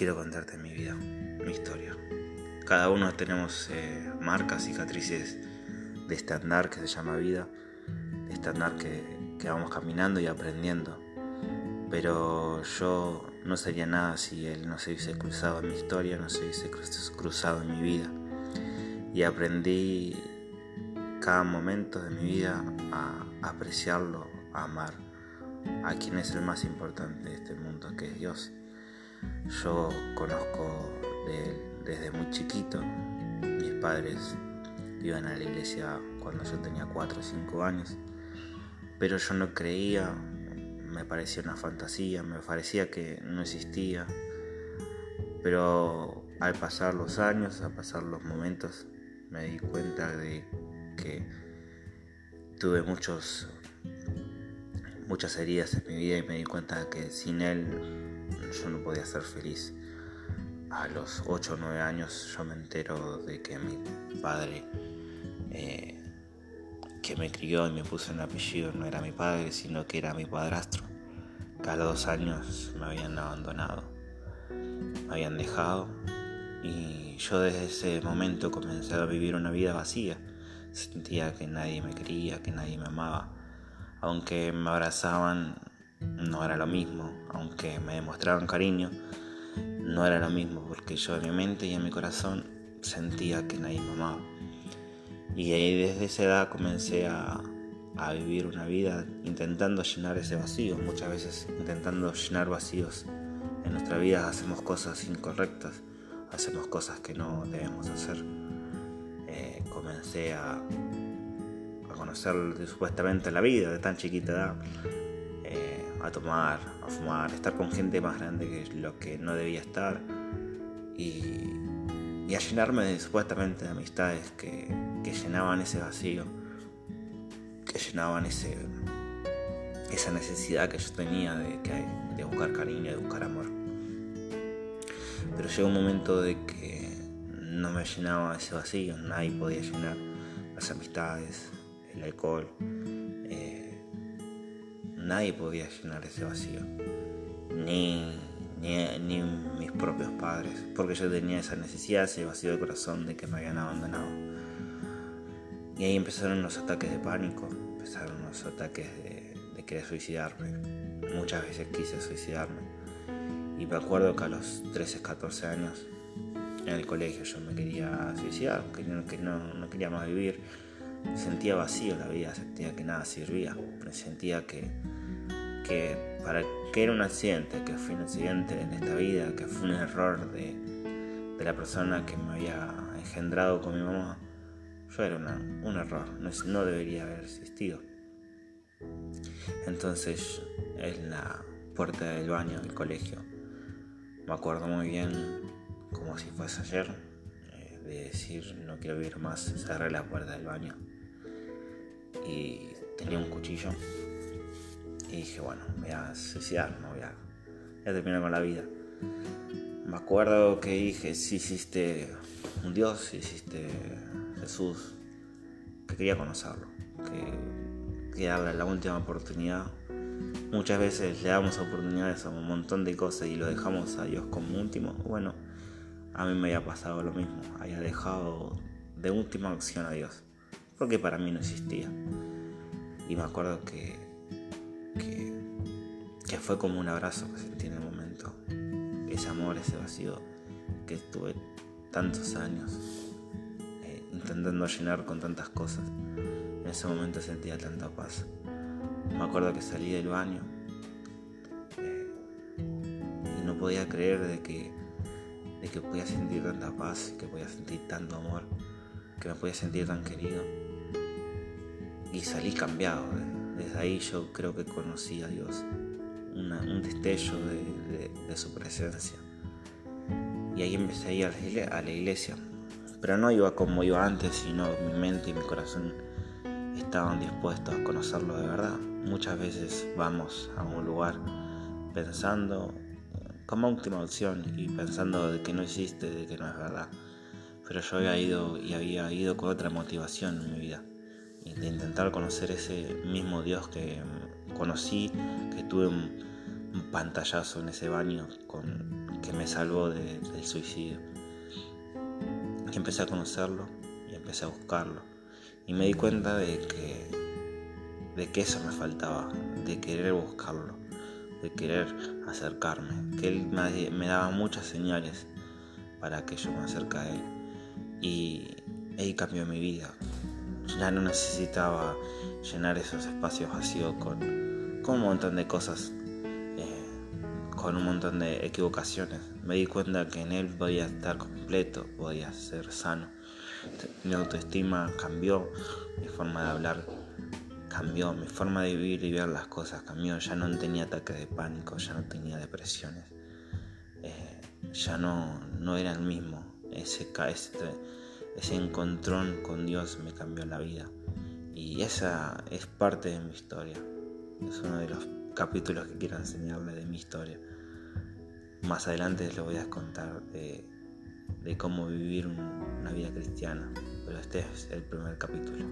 quiero contarte mi vida, mi historia. Cada uno tenemos eh, marcas, cicatrices de este andar que se llama vida, de este andar que, que vamos caminando y aprendiendo. Pero yo no sería nada si él no se hubiese cruzado en mi historia, no se hubiese cruzado en mi vida. Y aprendí cada momento de mi vida a apreciarlo, a amar a quien es el más importante de este mundo, que es Dios. Yo conozco de él desde muy chiquito. Mis padres iban a la iglesia cuando yo tenía 4 o 5 años, pero yo no creía, me parecía una fantasía, me parecía que no existía. Pero al pasar los años, al pasar los momentos, me di cuenta de que tuve muchos muchas heridas en mi vida y me di cuenta que sin él yo no podía ser feliz. A los 8 o 9 años yo me entero de que mi padre eh, que me crió y me puso un apellido no era mi padre, sino que era mi padrastro. Que a los dos años me habían abandonado, me habían dejado y yo desde ese momento comencé a vivir una vida vacía. Sentía que nadie me quería, que nadie me amaba aunque me abrazaban, no era lo mismo. Aunque me demostraban cariño, no era lo mismo, porque yo en mi mente y en mi corazón sentía que nadie me amaba. Y ahí desde esa edad comencé a, a vivir una vida intentando llenar ese vacío. Muchas veces intentando llenar vacíos. En nuestra vida hacemos cosas incorrectas, hacemos cosas que no debemos hacer. Eh, comencé a, conocer supuestamente la vida de tan chiquita edad, a tomar, a fumar, estar con gente más grande que lo que no debía estar y, a llenarme de, supuestamente de amistades que, llenaban ese vacío, que llenaban ese, esa necesidad que yo tenía de, de buscar cariño, de buscar amor. Pero llegó un momento de que no me llenaba ese vacío, nadie podía llenar las amistades, el alcohol. Nadie podía llenar ese vacío, ni, ni, mis propios padres, porque yo tenía esa necesidad, ese vacío de corazón de que me habían abandonado. Y ahí empezaron los ataques de pánico, empezaron los ataques de, de querer suicidarme. Muchas veces quise suicidarme. Y me acuerdo que a los 13, 14 años en el colegio yo me quería suicidar, que no, que no, no quería más vivir sentía vacío la vida, sentía que nada servía, sentía que, que para que era un accidente, que fue un accidente en esta vida, que fue un error de, de la persona que me había engendrado con mi mamá, yo era un error, no, no debería haber existido. Entonces, en la puerta del baño del colegio, me acuerdo muy bien, como si fuese ayer, eh, de decir no quiero vivir más, cerré la puerta del baño y tenía un cuchillo. Y dije, bueno, voy a suicidar, no voy a, terminar con la vida. Me acuerdo que dije, si hiciste un Dios, si hiciste Jesús, que quería conocerlo, que quería darle la última oportunidad. Muchas veces le damos oportunidades a un montón de cosas y lo dejamos a Dios como último. Bueno, a mí me había pasado lo mismo, había dejado de última opción a Dios porque para mí no existía. Y me acuerdo que, que, fue como un abrazo que sentí en el momento. Ese amor, ese vacío que estuve tantos años eh, intentando llenar con tantas cosas. En ese momento sentía tanta paz. Me acuerdo que salí del baño eh, y no podía creer de que, de que podía sentir tanta paz, que podía sentir tanto amor, que me podía sentir tan querido y salí cambiado. Desde ahí yo creo que conocí a Dios, un destello de, su presencia. Y ahí empecé a ir a la iglesia. Pero no iba como iba antes, sino mi mente y mi corazón estaban dispuestos a conocerlo de verdad. Muchas veces vamos a un lugar pensando como última opción y pensando de que no existe, de que no es verdad. Pero yo había ido y había ido con otra motivación en mi vida de intentar conocer ese mismo Dios que conocí, que tuve un, pantallazo en ese baño con, que me salvó del suicidio. Y empecé a conocerlo y empecé a buscarlo. Y me di cuenta de que, de que eso me faltaba, de querer buscarlo, de querer acercarme. Que él me, daba muchas señales para que yo me acerque a él. Y él cambió mi vida. Ya no necesitaba llenar esos espacios vacíos con, con un montón de cosas con un montón de equivocaciones. Me di cuenta que en él podía estar completo, podía ser sano. Mi autoestima cambió, mi forma de hablar cambió, mi forma de vivir y ver las cosas cambió. Ya no tenía ataques de pánico, ya no tenía depresiones. Eh, ya no, no era el mismo. Ese, ese, ese encontrón con Dios me cambió la vida. Y esa es parte de mi historia. Es uno de los capítulos que quiero enseñarle de mi historia. Más adelante les voy a contar de, cómo vivir una vida cristiana, pero este es el primer capítulo.